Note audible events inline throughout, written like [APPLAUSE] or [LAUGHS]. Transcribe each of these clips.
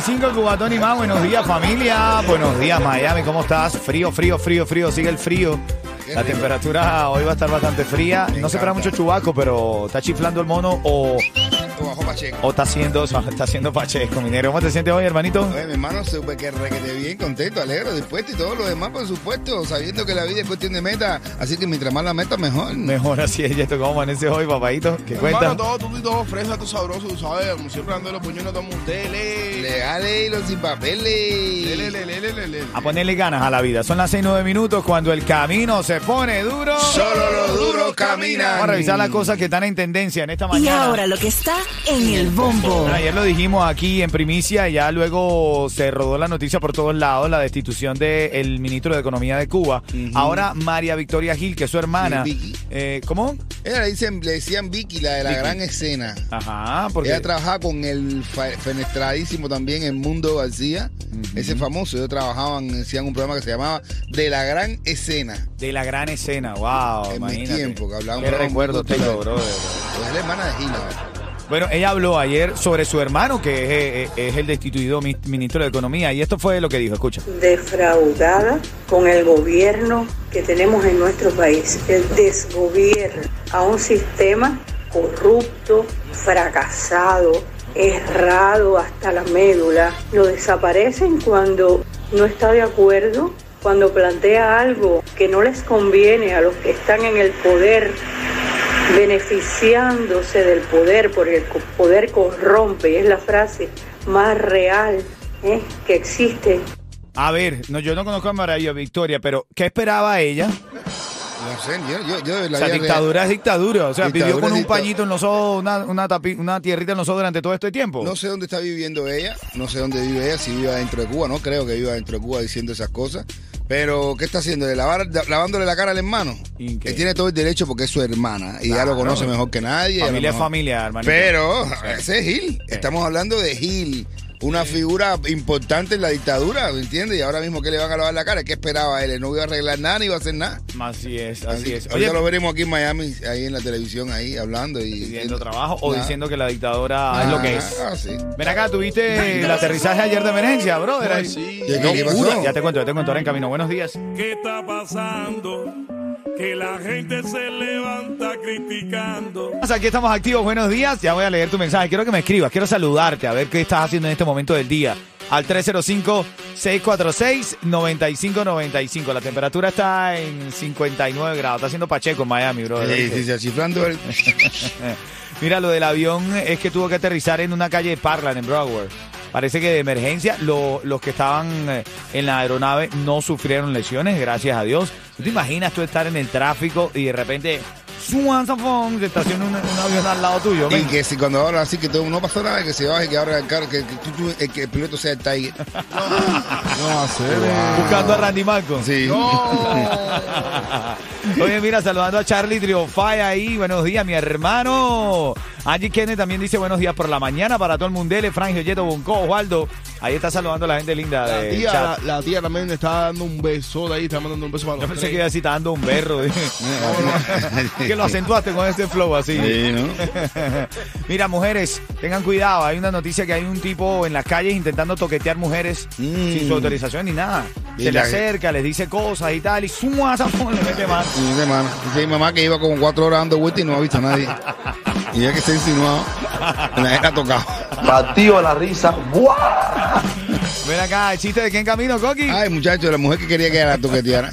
Cubatón y más. Buenos días, familia. Buenos días, Miami. ¿Cómo estás? Frío, frío, frío, frío. Sigue el frío. La temperatura hoy va a estar bastante fría. No se espera mucho chubaco, pero está chiflando el mono o Bajo Pacheco. o está haciendo está haciendo pacheco, minero. ¿Cómo te sientes hoy, hermanito? Oye, mi hermano, súper que requete bien, contento, alegre, dispuesto y todo lo demás, por supuesto, sabiendo que la vida es cuestión de meta, así que mientras más la meta, mejor. Mejor así es, esto. ¿Cómo amanece hoy, papadito? ¿Qué cuenta? Hermano, todo tú y todo fresa, tú sabroso, tú sabes, como siempre ando los puñones, todo dele. Legales y los sin papeles. Lele, lele, lele, lele. A ponerle ganas a la vida. Son las 6 9 minutos cuando el camino se pone duro. Solo los duros caminan. Vamos a revisar las cosas que están en tendencia en esta Y mañana. ahora lo que está en el bombo. Bueno, ayer lo dijimos aquí en primicia, ya luego se rodó la noticia por todos lados, la destitución del ministro de Economía de Cuba. Ahora María Victoria Gil, que es su hermana. Vicky. eh, ¿Cómo? Ella le, dicen, le decían Vicky, la de la Vicky. gran escena. Ajá, porque... Ella trabajaba con el fenestradísimo también en Mundo García, ese famoso. Ellos trabajaban, hacían un programa que se llamaba De la Gran Escena. De la gran escena, wow, En mi tiempo, que hablábamos Qué de recuerdo tengo, brother. Es la hermana de Gila. Bueno, ella habló ayer sobre su hermano, que es, eh, es el destituido mi- ministro de Economía, y esto fue lo que dijo, escucha. defraudada con el gobierno que tenemos en nuestro país, el desgobierno a un sistema corrupto, fracasado, errado hasta la médula. Lo desaparecen cuando no está de acuerdo, cuando plantea algo que no les conviene a los que están en el poder beneficiándose del poder, porque el poder corrompe, y es la frase más real ¿eh? que existe A ver, no, yo no conozco a María Victoria, pero ¿qué esperaba ella? No sé, yo, yo, yo de la O sea, dictadura real- es dictadura. O sea, vivió con un pañito en los ojos, una, una, tapi- una tierrita en los ojos durante todo este tiempo. No sé dónde está viviendo ella, no sé dónde vive ella, si vive dentro de Cuba, no creo que viva dentro de Cuba diciendo esas cosas. Pero, ¿qué está haciendo? ¿De lavar, de- lavándole la cara al hermano? ¿Y qué? Que tiene todo el derecho porque es su hermana y ya Claro. lo conoce mejor que nadie. a lo Familia es mejor- familia. Pero, ese es Gil. Estamos hablando de Gil. Una figura importante en la dictadura, ¿me entiendes? Y ahora mismo que le van a lavar la cara, ¿qué esperaba él? No iba a arreglar nada ni iba a hacer nada. Así es, así es. Ahorita Oye, lo veremos aquí en Miami, ahí en la televisión, ahí hablando y pidiendo trabajo o Nada. diciendo que la dictadura es lo que es. Ah, sí. Ven acá, tuviste el aterrizaje ayer de emergencia, brother. Ahí. Sí. ¿Qué, qué, qué pasó? Ya te cuento, ya te cuento ahora en camino. Buenos días. ¿Qué está pasando? Que la gente se levanta criticando. Aquí estamos activos, buenos días. Ya voy a leer tu mensaje. Quiero que me escribas, quiero saludarte, a ver qué estás haciendo en este momento del día. Al 305-646-9595. La temperatura está en 59 grados. Está haciendo Pacheco en Miami, bro. Sí, sí, sí, chiflando el... [LAUGHS] Mira, lo del avión es que tuvo que aterrizar en una calle de Parkland, en Broward. Parece que de emergencia lo- los que estaban eh, en la aeronave no sufrieron lesiones, gracias a Dios. ¿Tú te imaginas tú estar en el tráfico y de repente ¡zuan, zafón! se estaciona un, un avión al lado tuyo? Y que si cuando ahora así que todo, no pasó nada, que se baje, que ahora el carro, que, que, tú- tú- el, que el piloto sea el Tiger. [LAUGHS] No, hacer. Buscando a Randy Malcolm. Sí. [LAUGHS] Oye, mira, saludando a Charlie Triofay ahí. Buenos días, mi hermano. Angie Kenneth también dice buenos días por la mañana para todo el mundele. Frangio, Yeto, Bonco, Osvaldo. Ahí está saludando a la gente linda La de tía, chat. la, la tía también le está dando un beso de ahí, está mandando un beso para Yo los pensé que iba a decir, está dando un berro. [LAUGHS] [LAUGHS] que lo acentuaste con ese flow así. Sí, ¿no? [LAUGHS] Mira, mujeres, tengan cuidado. Hay una noticia que hay un tipo en las calles intentando toquetear mujeres Mm. sin su autorización ni nada. Se le acerca, les dice cosas y tal, y ¡zua! zafón, le mete más. Y dice, mano, dice mi mamá que iba como cuatro horas dando vueltas y no ha visto a nadie. Y ya que está insinuado, [LAUGHS] la gente ha tocado. Batido la risa. ¡Buah! Ven acá, el chiste de quién camino, Coqui. Ay, muchacho, la mujer que quería que la toqueteara.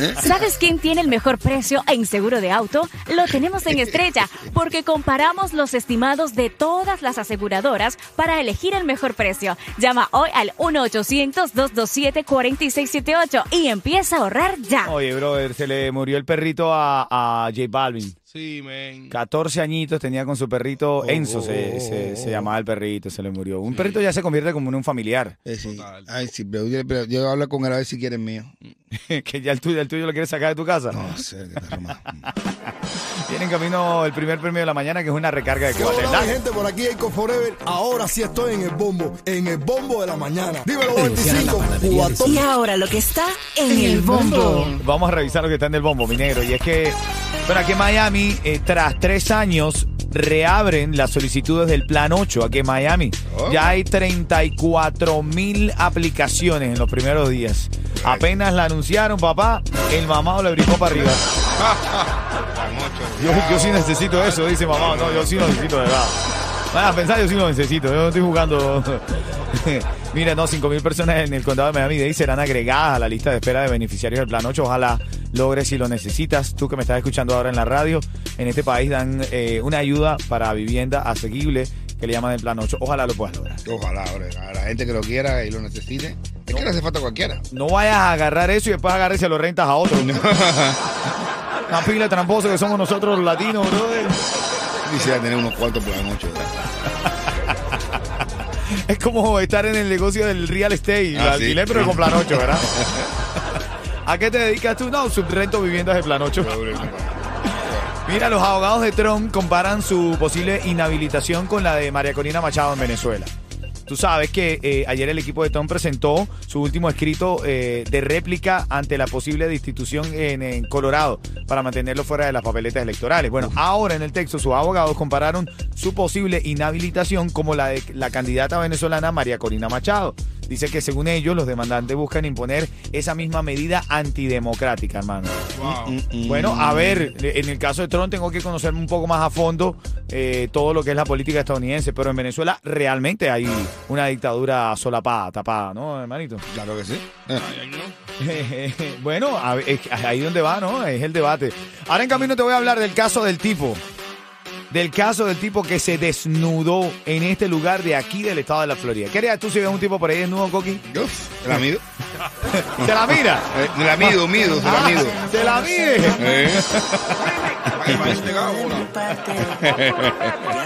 [LAUGHS] ¿Sabes quién tiene el mejor precio en seguro de auto? Lo tenemos en Estrella, porque comparamos los estimados de todas las aseguradoras para elegir el mejor precio. Llama hoy al 1-800-227-4678 y empieza a ahorrar ya. Oye, brother, se le murió el perrito a, a J Balvin. Sí, men. 14 añitos tenía con su perrito Enzo, se, se- se llamaba el perrito, se le murió. Un perrito ya se convierte como en un familiar, Eh, sí. Total. Ay, sí, pero yo, pero yo hablo con él a ver si quiere el mío. [LAUGHS] que ya el tuyo, el tuyo lo quieres sacar de tu casa. No sé, más. [LAUGHS] Viene en camino el primer premio de la mañana, que es una recarga de que Hola, mi gente, por aquí Eco Forever. Ahora sí estoy en el bombo, en el bombo de la mañana. Dímelo, 25, cubatón. Y ahora lo que está en el bombo. Vamos a revisar lo que está en el bombo, mi negro. Y es que, bueno, aquí en Miami, eh, tras tres años, reabren las solicitudes del Plan 8 aquí en Miami. Oh. Ya hay 34 mil aplicaciones en los primeros días. Apenas la anunciaron, papá, el mamado le brincó para arriba. [LAUGHS] Yo, yo sí necesito eso, dice mamá. No, yo sí lo necesito, de verdad. Van a pensar, yo sí lo necesito. Yo no estoy jugando. [LAUGHS] Mira, no, 5 mil personas en el condado de Miami-Dade serán agregadas a la lista de espera de beneficiarios del Plan 8. Ojalá logres si lo necesitas. Tú que me estás escuchando ahora en la radio, en este país dan eh, una ayuda para vivienda asequible que le llaman el Plan 8. Ojalá lo puedas lograr. Ojalá, hombre, a la gente que lo quiera y lo necesite. Es que le hace falta a cualquiera. No vayas a agarrar eso y después agarres y se lo rentas a otro. [LAUGHS] Una pila de tramposos que somos nosotros los latinos, brother. Quisiera tener unos la noche. ¿verdad? Es como estar en el negocio del real estate, Ah, sí. alquiler, pero con plan 8, ¿verdad? [LAUGHS] ¿A qué te dedicas tú? No, subrento viviendas de plan 8. Mira, los abogados de Trump comparan su posible inhabilitación con la de María Corina Machado en Venezuela. Tú sabes que eh, ayer el equipo de Trump presentó su último escrito eh, de réplica ante la posible destitución en, en Colorado para mantenerlo fuera de las papeletas electorales. Bueno, ahora en el texto sus abogados compararon su posible inhabilitación como la de la candidata venezolana María Corina Machado. Dice que según ellos los demandantes buscan imponer esa misma medida antidemocrática, hermano. Wow. Bueno, a ver, en el caso de Trump tengo que conocer un poco más a fondo eh, todo lo que es la política estadounidense, pero en Venezuela realmente hay una dictadura solapada, tapada, ¿no, hermanito? Claro que sí. Eh, [LAUGHS] bueno, ahí donde va, ¿no? Es el debate. Ahora en camino te voy a hablar del caso del tipo. Del caso del tipo que se desnudó en este lugar de aquí del estado de la Florida. ¿Qué harías tú si ves un tipo por ahí desnudo, Coqui? Uf, ¿Te la mido? [LAUGHS] ¿Te la mira? Eh, te la mido, mido, te la mido. ¿Te la mide? Eh, [LAUGHS] [LAUGHS]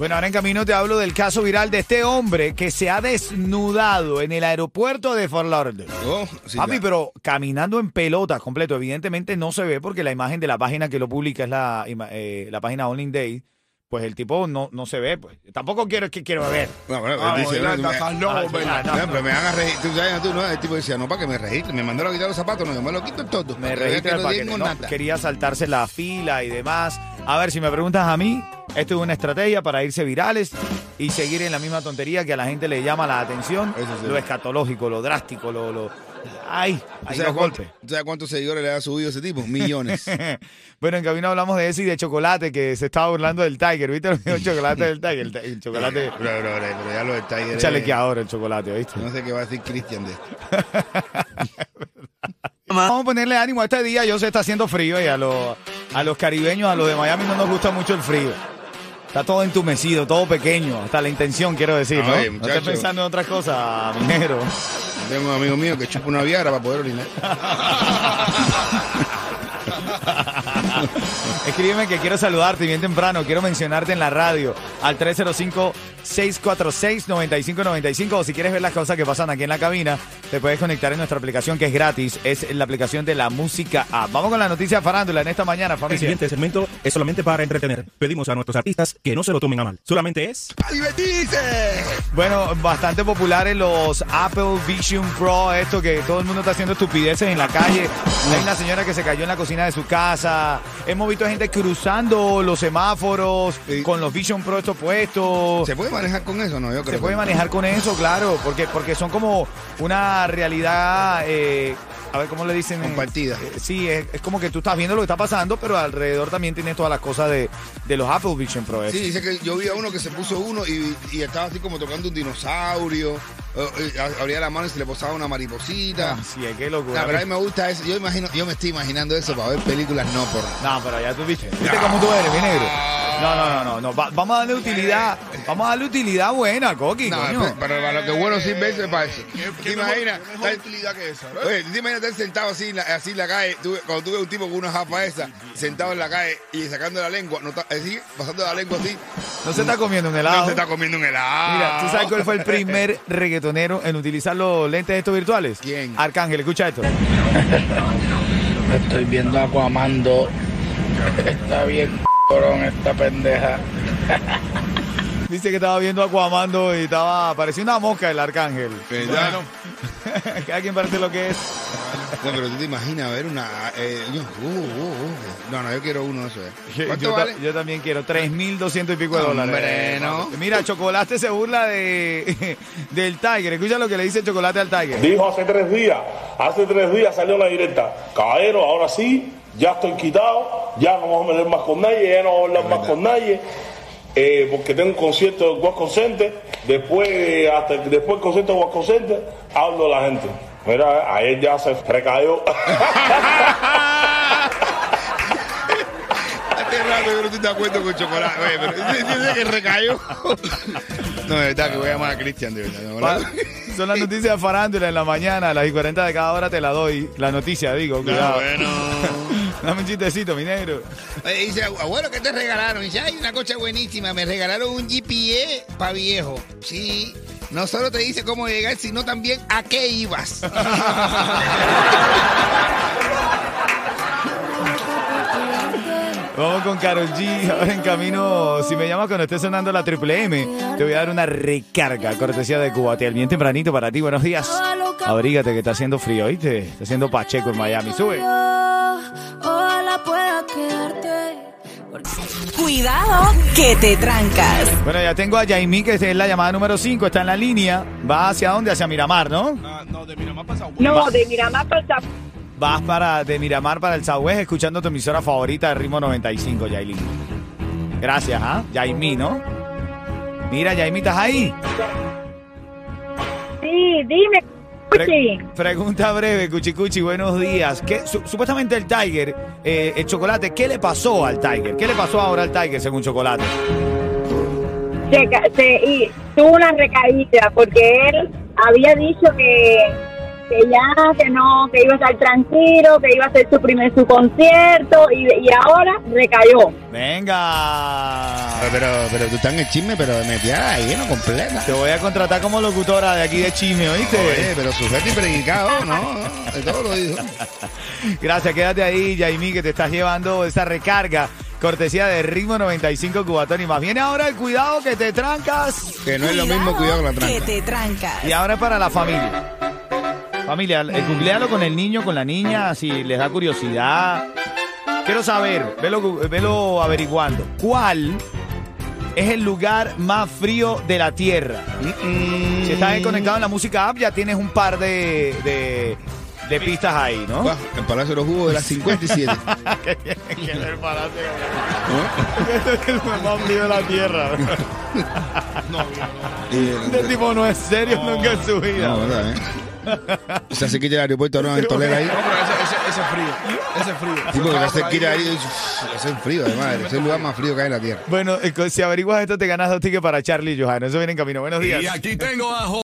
Bueno, ahora en camino te hablo del caso viral de este hombre que se ha desnudado en el aeropuerto de Fort Lauderdale. oh, sí, Papi, claro. pero caminando en pelotas completo. Evidentemente no se ve porque la imagen de la página que lo publica es la, eh, la página Only Day. Pues el tipo no, no se ve, pues. Tampoco quiero que quiero ver. No, bueno, él dice, Orlando, no, pero me van a registrar. Tú sabes, tú, no, el tipo decía, no, para que me registre. Me mandaron a quitar los zapatos, no, yo me lo quito todo. Me registra que para que no, quería saltarse la fila y demás. A ver, si me preguntas a mí, esto es una estrategia para irse virales y seguir en la misma tontería que a la gente le llama la atención. Sí. Lo escatológico, lo drástico, lo... lo ay, ¿Tú ahí sabes, los cuánto- golpes. sabes cuántos seguidores le ha subido ese tipo? Millones. [LAUGHS] bueno, en camino hablamos de eso y de chocolate, que se estaba burlando del Tiger. ¿Viste [LAUGHS] el chocolate del Tiger? El, el chocolate Pero, pero, pero, pero ya lo del Tiger. un es- chalequeador, el chocolate, ¿viste? No sé qué va a decir Cristian de esto. [LAUGHS] Vamos a ponerle ánimo a este día. Yo sé, está haciendo frío y a los, a los caribeños, a los de Miami no nos gusta mucho el frío. Está todo entumecido, todo pequeño, hasta la intención, quiero decir, ¿no? Ay, no muchacho. estés pensando en otras cosas, minero. Tengo un amigo mío que chupa una viara para poder orinar. [LAUGHS] Escríbeme que quiero saludarte bien temprano, quiero mencionarte en la radio al 305-646-9595 o si quieres ver las cosas que pasan aquí en la cabina, te puedes conectar en nuestra aplicación que es gratis, es la aplicación de la música app. Vamos con la noticia farándula en esta mañana, El familia. siguiente segmento es solamente para entretener. Pedimos a nuestros artistas que no se lo tomen a mal. Solamente es... ¡A divertirse! Bueno, bastante popular en los Apple Vision Pro, esto que todo el mundo está haciendo estupideces en la calle. Hay una señora que se cayó en la cocina de su casa. Hemos visto gente cruzando los semáforos con los Vision Pro estos puestos. ¿Se puede manejar con eso? No, yo creo Se puede que- manejar con eso, claro, porque, porque son como una realidad, eh, a ver cómo le dicen. Compartida. Eh, sí, es, es como que tú estás viendo lo que está pasando, pero alrededor también tienes todas las cosas de, de los Apple Vision Pro. Sí, dice que yo vi a uno que se puso uno y, y estaba así como tocando un dinosaurio. eh, eh, abría la mano y se le posaba una mariposita. Sí, es que locura. La verdad, a mí me gusta eso. Yo, imagino, yo me estoy imaginando eso para ver películas no por. No, pero ya tú viste. ¿Viste cómo tú eres, mi negro? No, no, no, no. no. Va- vamos a darle utilidad. Vamos a darle utilidad buena, Coqui, No, coño. pero, pero para lo que bueno sin verse para eso. ¿Qué, ¿Te qué mejor, imaginas? qué mejor utilidad que esa? Oye, ¿tú te imaginas estar sentado así en la, así en la calle? Tú- cuando tú ves un tipo con una japa esa, sentado en la calle y sacando la lengua, no está- así, pasando la lengua así, No se está comiendo un helado. no se está comiendo un helado. Mira, ¿tú sabes cuál fue el primer [LAUGHS] reggaetonero en utilizar los lentes estos virtuales? ¿Quién? Arcángel, escucha esto. [LAUGHS] Estoy viendo Aquamando. Está bien corón esta pendeja. Dice que estaba viendo Aquamando y estaba, parecía una mosca el Arcángel. ¿Verdad? Cada quien parece lo que es. No, pero tú te imaginas ver una. eh, yo- uh, uh, uh. No, no, yo quiero uno de esos. eh. [LAUGHS] ¿Cuánto Yo, vale? yo también quiero 3.200 y pico de dólares. Hombre, no. Mira, Chocolate se burla de, [LAUGHS] del Tiger. Escucha lo que le dice Chocolate al Tiger. Dijo hace tres días, hace tres días salió la directa. Caballero, ahora sí, ya estoy quitado, ya no vamos a meter más con nadie, ya no vamos a hablar más con nadie, eh, porque tengo un concierto de Guasco Center, después, hasta después del concierto de Guasco Center, hablo de la gente. Mira, ayer ya se recayó. Hace rato yo no estoy de acuerdo con chocolate. Oye, pero dice que recayó. No, de verdad que voy a llamar a Cristian, de verdad. ¿no? Pa- Son las noticias de farándula en la mañana, a las y 40 de cada hora te la doy. La noticia, digo, cuidado. bueno. [LAUGHS] Dame un chistecito, mi negro. Oye, dice, abuelo, ¿qué te regalaron? Dice, ay, una cocha buenísima. Me regalaron un GPE para viejo. Sí. No solo te dice cómo llegar, sino también a qué ibas. Vamos con Carol G. Ahora en camino, si me llamas cuando esté sonando la Triple M, te voy a dar una recarga, cortesía de Cubatel. Bien tempranito para ti, buenos días. Abrígate que está haciendo frío, ¿oíste? Está haciendo Pacheco en Miami. Sube. Ojalá pueda quedarte. Cuidado que te trancas. Bueno, ya tengo a Yaimí, que es la llamada número 5, está en la línea. ¿Va hacia dónde? Hacia Miramar, ¿no? Ah, no, de Miramar pasado. No, de Miramar para Vas para de Miramar para el Southwest escuchando tu emisora favorita de Ritmo 95, Yailin. Gracias, ¿ah? Yaimí, ¿no? Mira, Yaimí, ¿estás ahí? Sí, dime, Pre- pregunta breve, Cuchicuchi, buenos días. ¿Qué, su- supuestamente el Tiger, eh, el chocolate, ¿qué le pasó al Tiger? ¿Qué le pasó ahora al Tiger según Chocolate? se- y tuvo una recaída porque él había dicho que, que ya, que no, que iba a estar tranquilo, que iba a hacer su primer su concierto y, y ahora recayó. Venga. Pero, pero tú estás en el chisme, pero de metida ahí, no completa. Te voy a contratar como locutora de aquí de Chisme, ¿oíste? Oye, pero sujeto y predicado, ¿no? [LAUGHS] De todo lo dijo. [LAUGHS] Gracias, quédate ahí, Yaimí, que te estás llevando esa recarga. Cortesía de Ritmo 95 Cubatón. Y más bien ahora el cuidado que te trancas. Que no es lo mismo cuidado con la Que tranca. te trancas. Y ahora es para la familia. Familia, eh, googlealo con el niño, con la niña, si les da curiosidad. Quiero saber, velo, velo averiguando. ¿Cuál es el lugar más frío de la Tierra? Si estás conectado en la música app, ya tienes un par de, de, de pistas ahí, ¿no? El Palacio de los Jugos de las 57. que que ver palacio. [LAUGHS] Este es el más frío de la Tierra. [LAUGHS] Este tipo no es serio nunca en su vida. No, ¿verdad, eh? O sea, se quita el aeropuerto no en Toledo ahí. No, pero ese, ese, ese es frío. Ese es frío. Sí, porque se por quita ahí. Hace frío, además. Es el lugar más frío que hay en la Tierra. Bueno, eh, si averiguas esto, te ganas dos tickets para Charlie y Johanna. Eso viene en camino. Buenos días. Y aquí tengo a